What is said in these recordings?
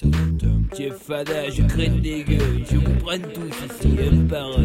Tiens fada, je crée des gueules, je vous prenne tous ici, un par un.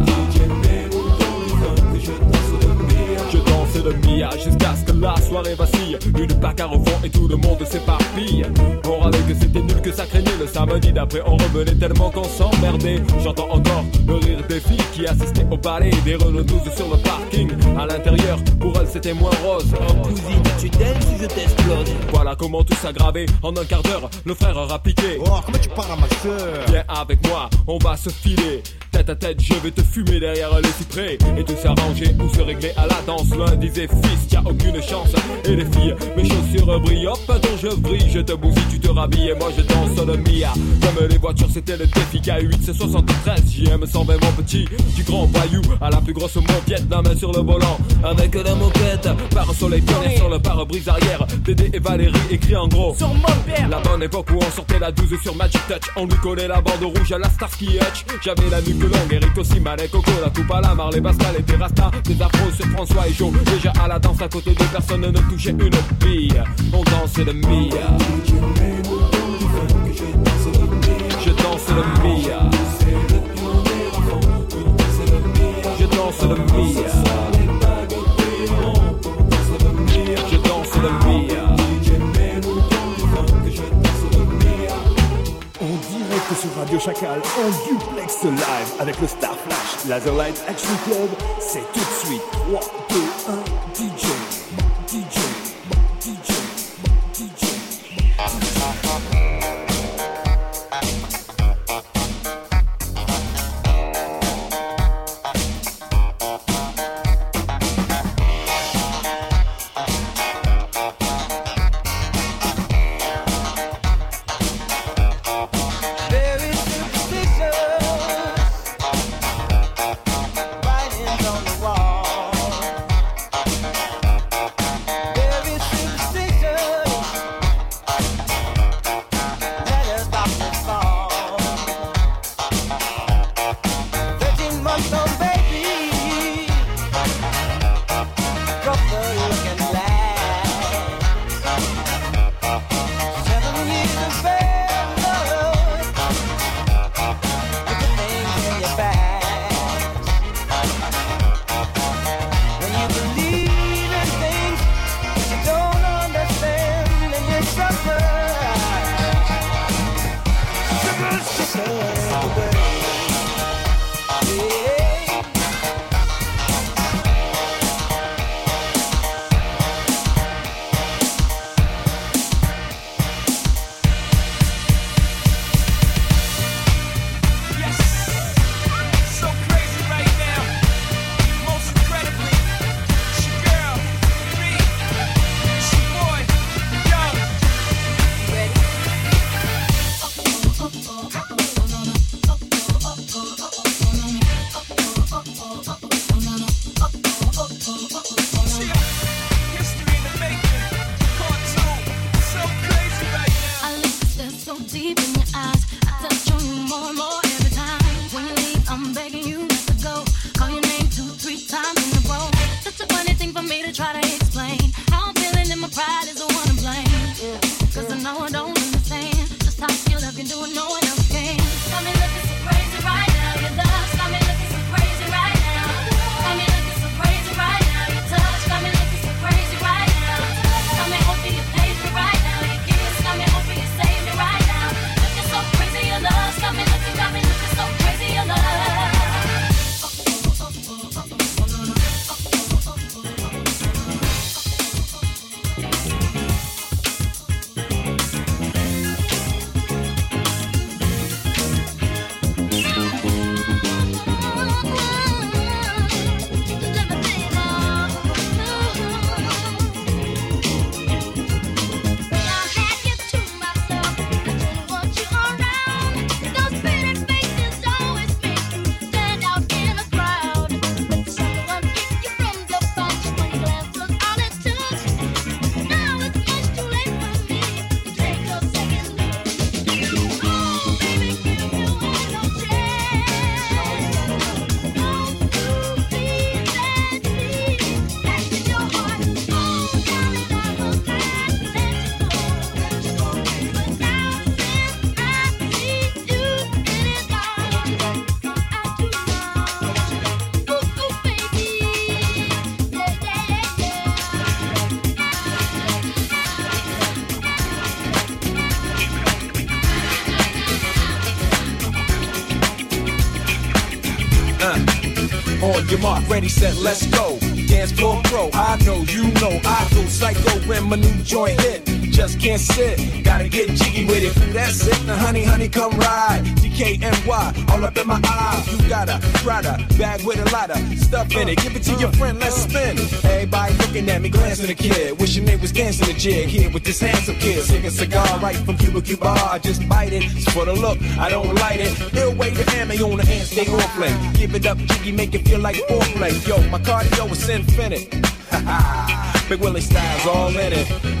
Jusqu'à ce que la soirée vacille. Une bagarre au fond et tout le monde s'éparpille. On râlait que c'était nul, que ça craignait. Le samedi d'après, on revenait tellement qu'on s'emmerdait. J'entends encore le rire des filles qui assistaient au ballet. Des Renault 12 sur le parking. À l'intérieur, pour elles, c'était moins rose. Oh, cousine, tu danses ou je t'explose Voilà comment tout s'aggravait. En un quart d'heure, le frère a piqué. Oh, comment tu parles à ma soeur Viens avec moi, on va se filer. Tête à tête, je vais te fumer derrière les cyprès. Et tout s'arranger ou se régler à la danse. L'un disait, fils, t'as aucune chance. Et les filles, mes chaussures brillent, hop, dont je brille. Je te bousille, tu te rhabilles et moi je danse le Mia. Comme les voitures, c'était le défi K8, c'est 73. JM 120, mon petit. Du grand bayou à la plus grosse la main sur le volant. Avec la moquette, par un soleil pionnier sur le pare-brise arrière. Dédé et Valérie écrit en gros. Sur mon père. La bonne époque où on sortait la 12 sur Magic Touch. On lui collait la bande rouge à la Starsky Hutch. J'avais la nuque longue, Eric aussi, Malek, Coco, la coupe à la Marley, Pascal et Terrasta. Des afros sur François et Joe. Déjà à la danse à côté de personne ne touchait une bille. On dansait le Mia. Je danse le Mia. Je danse le Mia. Je danse le Mia. En direct sur Radio Chacal, en duplex live avec le Star Flash Laserlight Action Club, c'est tout de suite 3, 2, mark, ready, set, let's go. Dance floor pro, I know, you know, I go psycho when my new joint hit. Just can't sit, gotta get jiggy with it. That's it, now honey, honey, come ride. DKNY, all up in my eye. You got a Prada bag with a lot of stuff in it. Give it to your friend, let's spin. Everybody looking at me, glancing a kid. Wishing they was dancing a jig here with this handsome kid. Sing a cigar right from Cuba Cuba. I just bite it. It's for the look, I don't light it. Ill way to ammo on the hand, stay on play. Give it up, jiggy, make it feel like foreplay. Yo, my cardio is infinite. Big Willie style's all in it.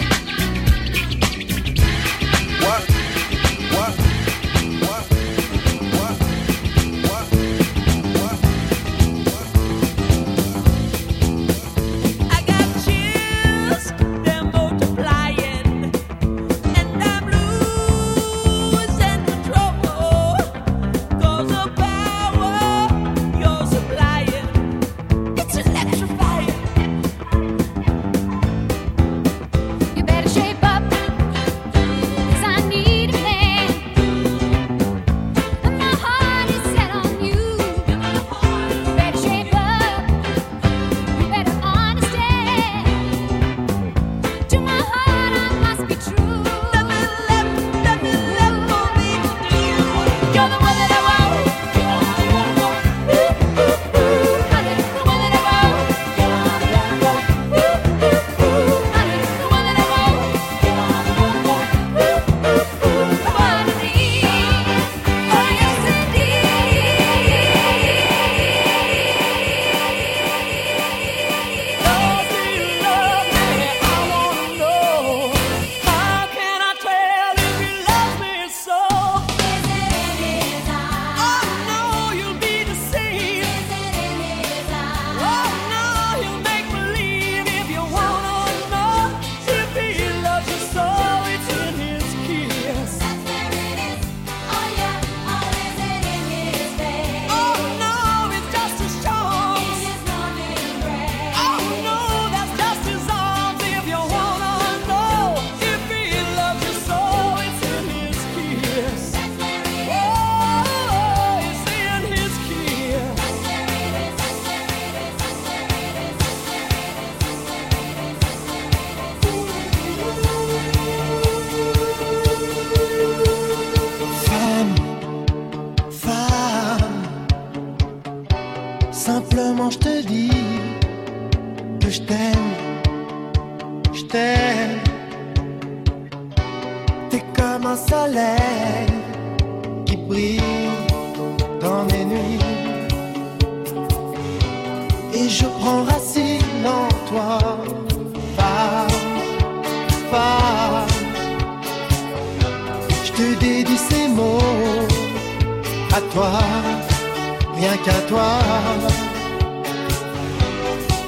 Qu'à toi.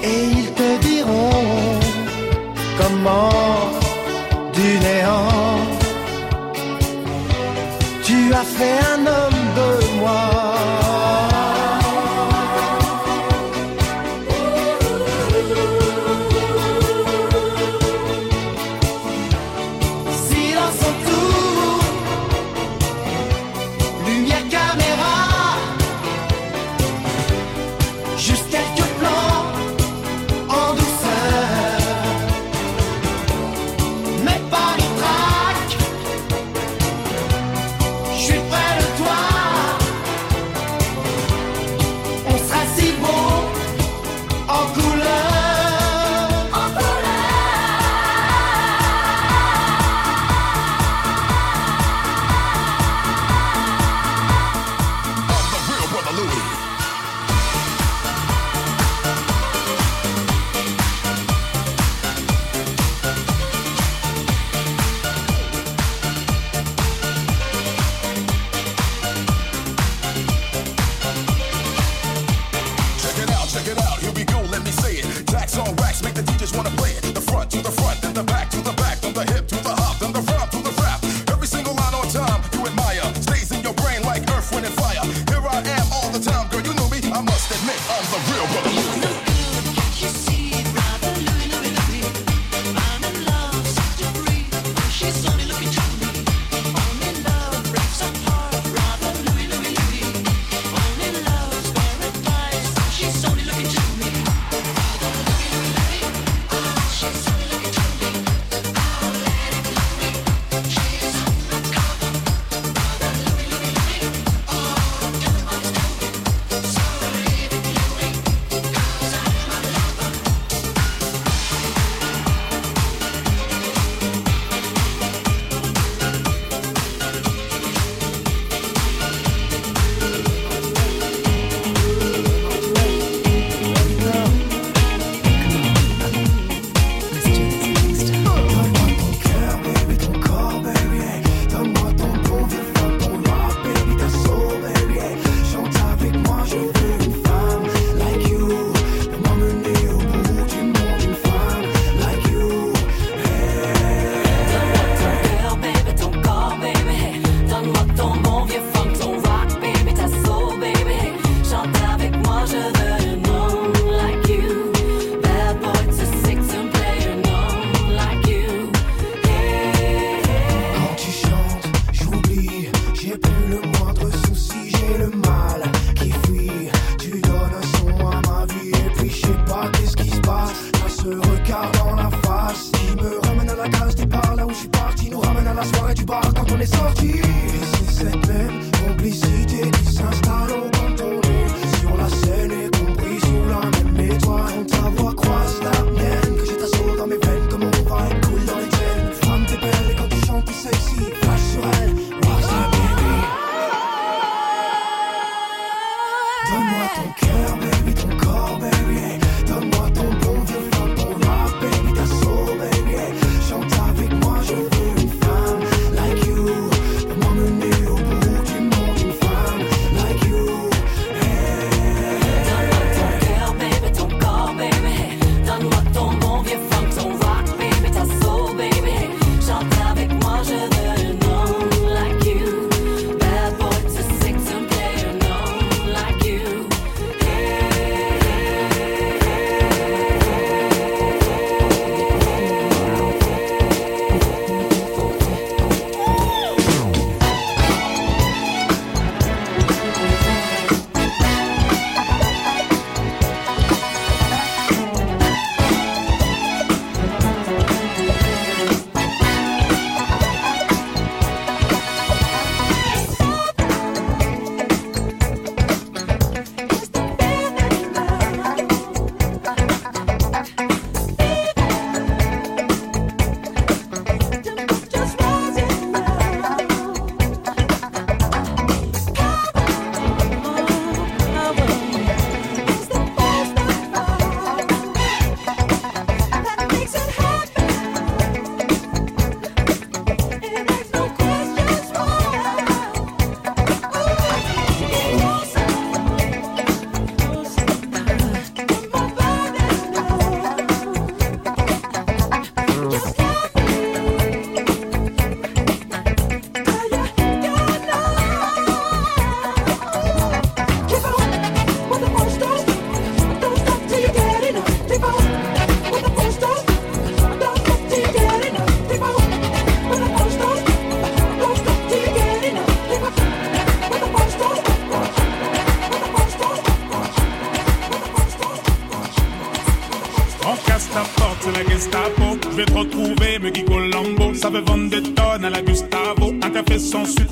Et ils te diront comment du néant tu as fait un homme de moi.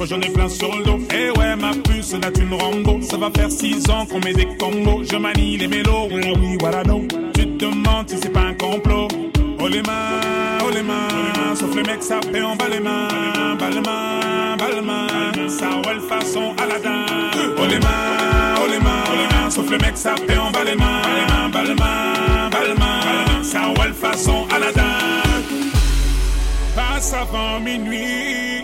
J'en ai plein sur le dos. Eh ouais, ma puce, là une Rambo. Ça va faire six ans qu'on met des combos. Je manie les mélos, oui, voilà non. Tu te demandes si c'est pas un complot. Oh les mains, oh les mains. Sauf les mecs, ça fait en bas les mains. Bas les mains, bas les mains. Ça roule façon Aladdin. Oh les mains, oh les mains, oh les mains. Sauf les mecs, ça fait en bas les mains. Bas les mains, bas les mains. Ça roule façon Aladdin. Passe avant minuit.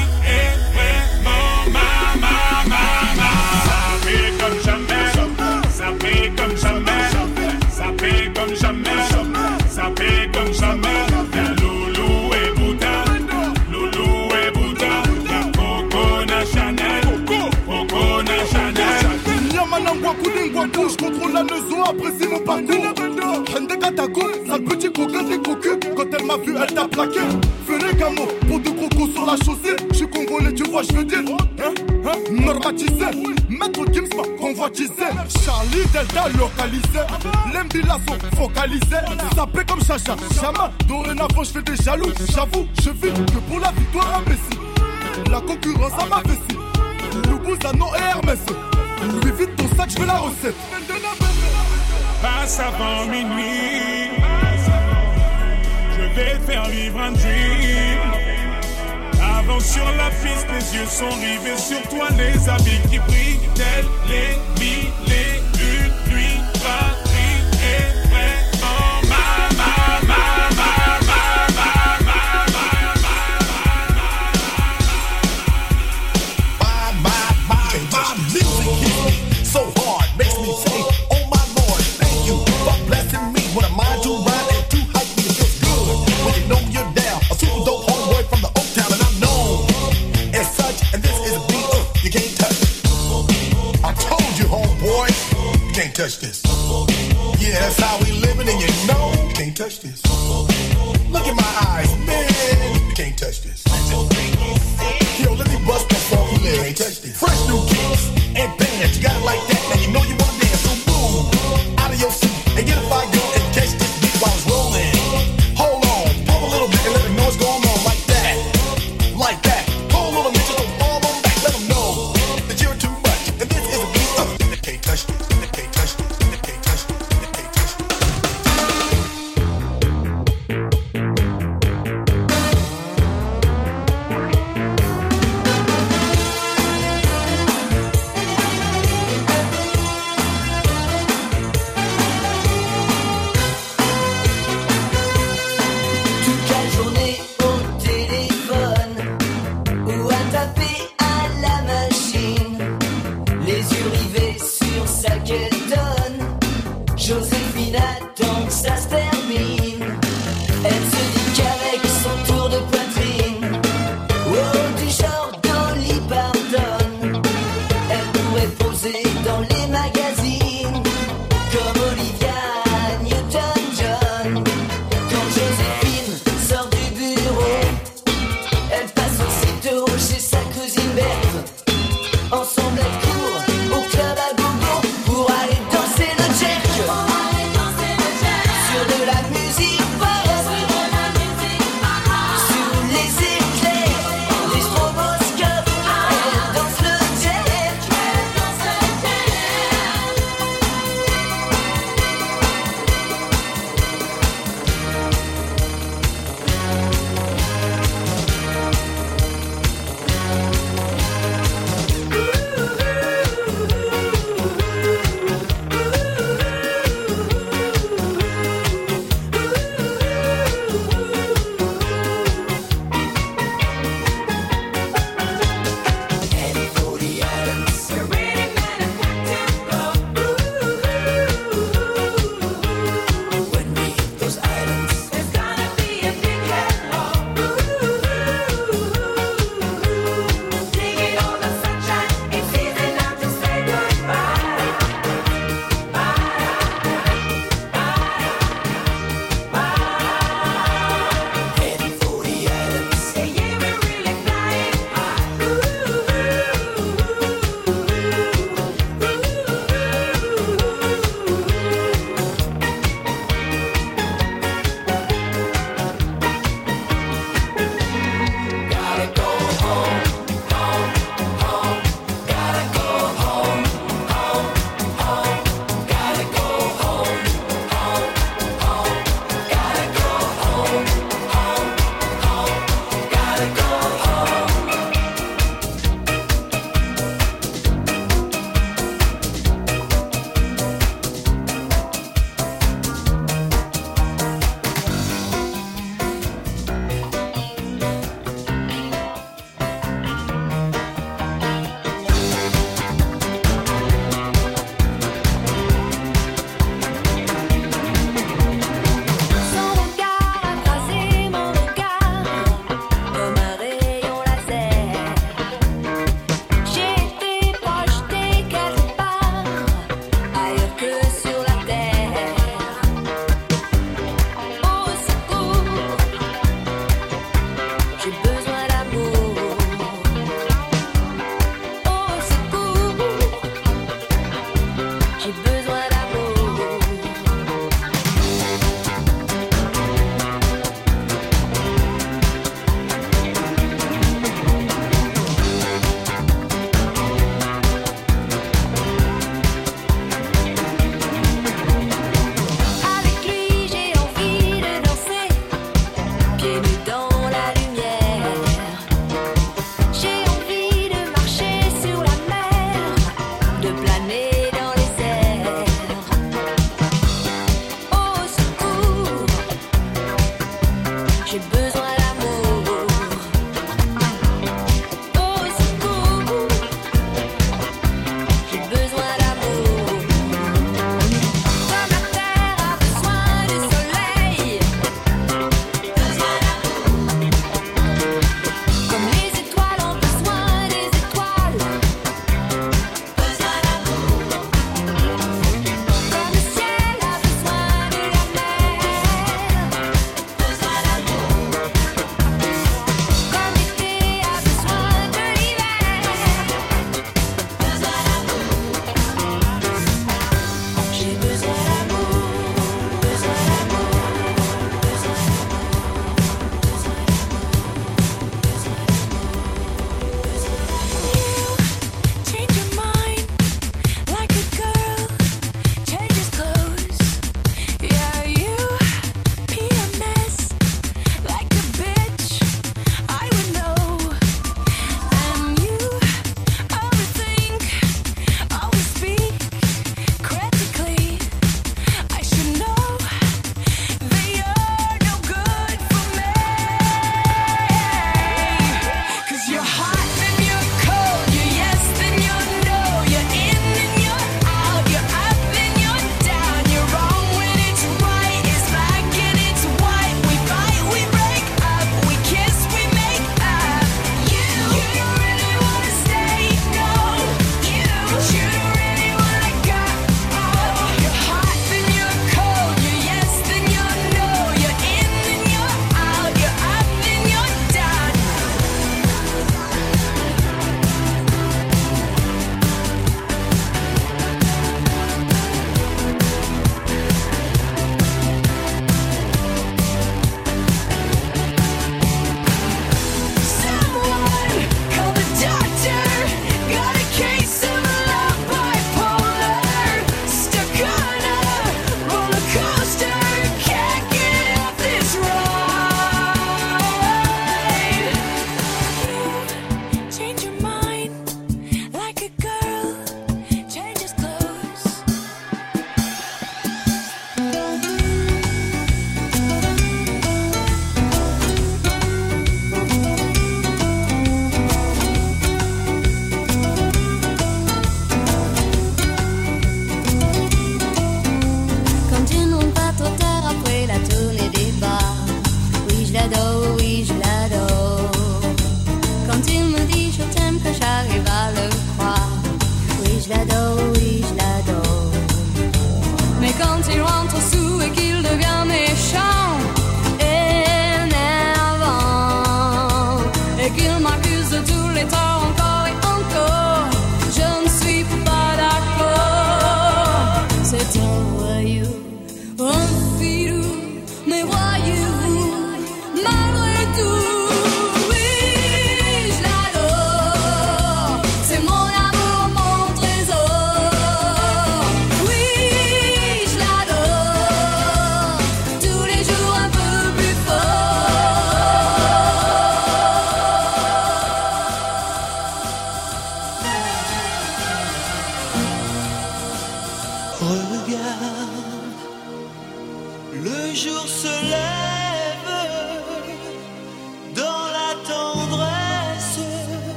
la maison, apprécie mon parcours. Hende Katako, sale petit coquin des cocus. Quand elle m'a vu, elle t'a plaqué. Venez Gamo, pour deux crocos sur la chaussée. Je suis congolais, tu vois, je veux dire. Hein, hein, normatisé. Maître Gims convoitisé. Charlie Delta localisé. L'Embila sont focalisés. Sapé comme Chacha, Chama. Dorénavant, je fais des jaloux. J'avoue, je vis que pour la victoire imbécile. La concurrence à ma vessie. Loubouzano et Hermès. Lui vite ton sac, je la recette. Passe avant minuit. Je vais faire vivre un dream. Avance sur la piste, les yeux sont rivés sur toi, les habits qui brillent, tels les mille always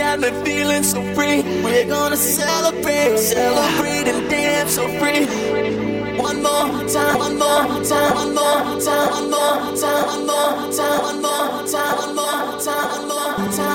got me feeling so free. We're gonna celebrate, celebrate and dance so free. One more time, one more time, one more time, one more time, one more time, one more time, one more time, one more time.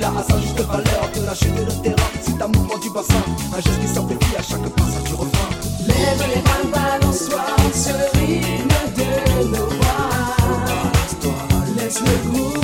la hassan Juste valeur de la chute le terrain C'est un mouvement du bassin Un geste qui s'amplifie à chaque passage du refrain. Lève les mains, balance-toi Sur le rythme de nos voix. Laisse le groove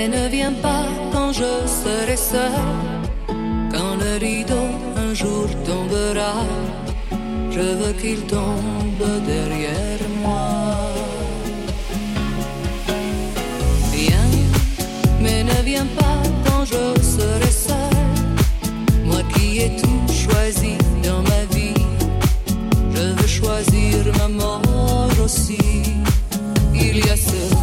Mais ne viens pas quand je serai seul, quand le rideau un jour tombera. Je veux qu'il tombe derrière moi. Viens, mais ne viens pas quand je serai seul. Moi qui ai tout choisi dans ma vie, je veux choisir ma mort aussi. Il y a ce